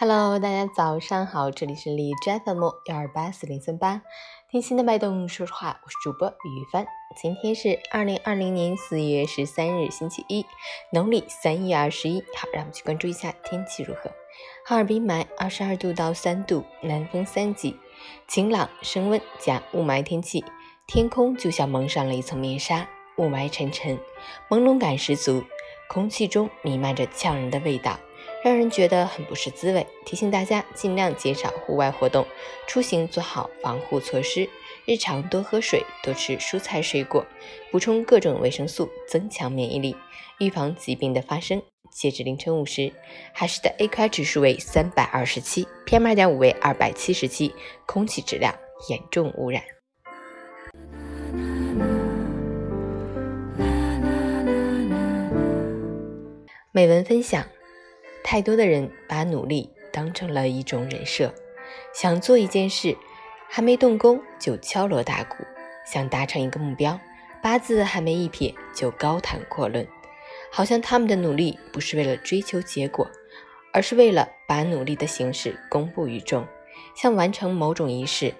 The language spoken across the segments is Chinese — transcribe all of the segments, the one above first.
Hello，大家早上好，这里是荔枝 FM 幺二八四零三八，听心的脉动，说实话，我是主播于帆。今天是二零二零年四月十三日，星期一，农历三月二十一。好，让我们去关注一下天气如何。哈尔滨霾，二十二度到三度，南风三级，晴朗升温加雾霾天气，天空就像蒙上了一层面纱，雾霾沉沉，朦胧感十足，空气中弥漫着呛人的味道。让人觉得很不是滋味。提醒大家尽量减少户外活动，出行做好防护措施，日常多喝水，多吃蔬菜水果，补充各种维生素，增强免疫力，预防疾病的发生。截至凌晨五时，海市的 AQI 指数为三百二十七，PM 二点五为二百七十七，空气质量严重污染。美文分享。太多的人把努力当成了一种人设，想做一件事，还没动工就敲锣打鼓；想达成一个目标，八字还没一撇就高谈阔论，好像他们的努力不是为了追求结果，而是为了把努力的形式公布于众，像完成某种仪式。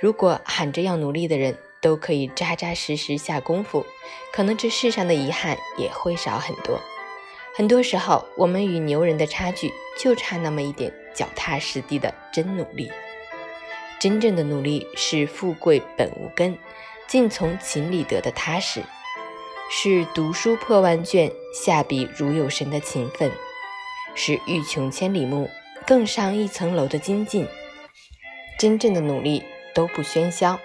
如果喊着要努力的人都可以扎扎实实下功夫，可能这世上的遗憾也会少很多。很多时候，我们与牛人的差距就差那么一点脚踏实地的真努力。真正的努力是富贵本无根，尽从勤里得的踏实；是读书破万卷，下笔如有神的勤奋；是欲穷千里目，更上一层楼的精进。真正的努力都不喧嚣，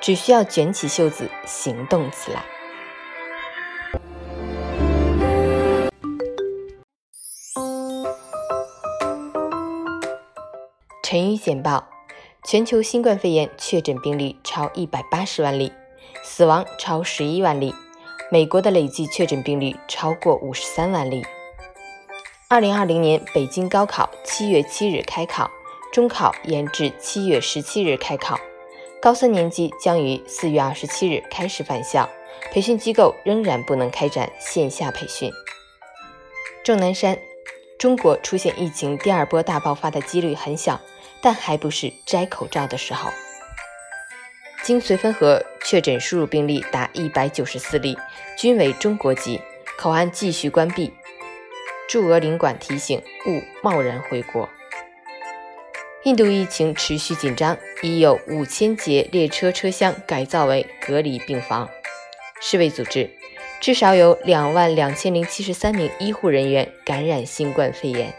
只需要卷起袖子行动起来。晨语简报：全球新冠肺炎确诊病例超一百八十万例，死亡超十一万例。美国的累计确诊病例超过五十三万例。二零二零年北京高考七月七日开考，中考延至七月十七日开考，高三年级将于四月二十七日开始返校，培训机构仍然不能开展线下培训。钟南山。中国出现疫情第二波大爆发的几率很小，但还不是摘口罩的时候。经绥芬河确诊输入病例达一百九十四例，均为中国籍，口岸继续关闭。驻俄领馆提醒勿贸然回国。印度疫情持续紧张，已有五千节列车车厢改造为隔离病房。世卫组织。至少有两万两千零七十三名医护人员感染新冠肺炎。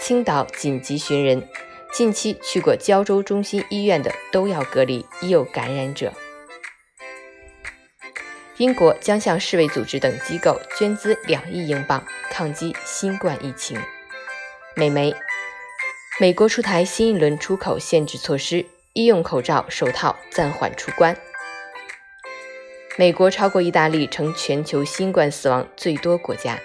青岛紧急寻人，近期去过胶州中心医院的都要隔离，已有感染者。英国将向世卫组织等机构捐资两亿英镑，抗击新冠疫情。美媒：美国出台新一轮出口限制措施，医用口罩、手套暂缓出关。美国超过意大利，成全球新冠死亡最多国家。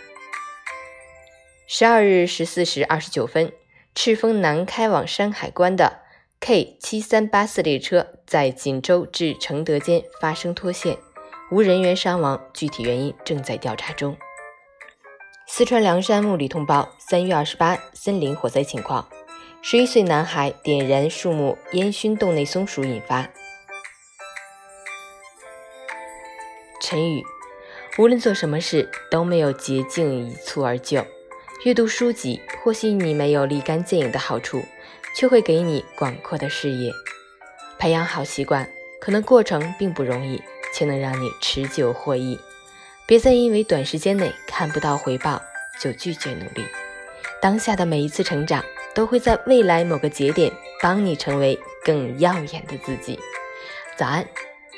十二日十四时二十九分，赤峰南开往山海关的 K 七三八四列车在锦州至承德间发生脱线，无人员伤亡，具体原因正在调查中。四川凉山木里通报三月二十八森林火灾情况，十一岁男孩点燃树木，烟熏洞内松鼠引发。成语：无论做什么事都没有捷径一蹴而就。阅读书籍或许你没有立竿见影的好处，却会给你广阔的视野。培养好习惯，可能过程并不容易，却能让你持久获益。别再因为短时间内看不到回报就拒绝努力。当下的每一次成长，都会在未来某个节点帮你成为更耀眼的自己。早安，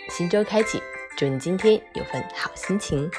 新周开启。祝你今天有份好心情。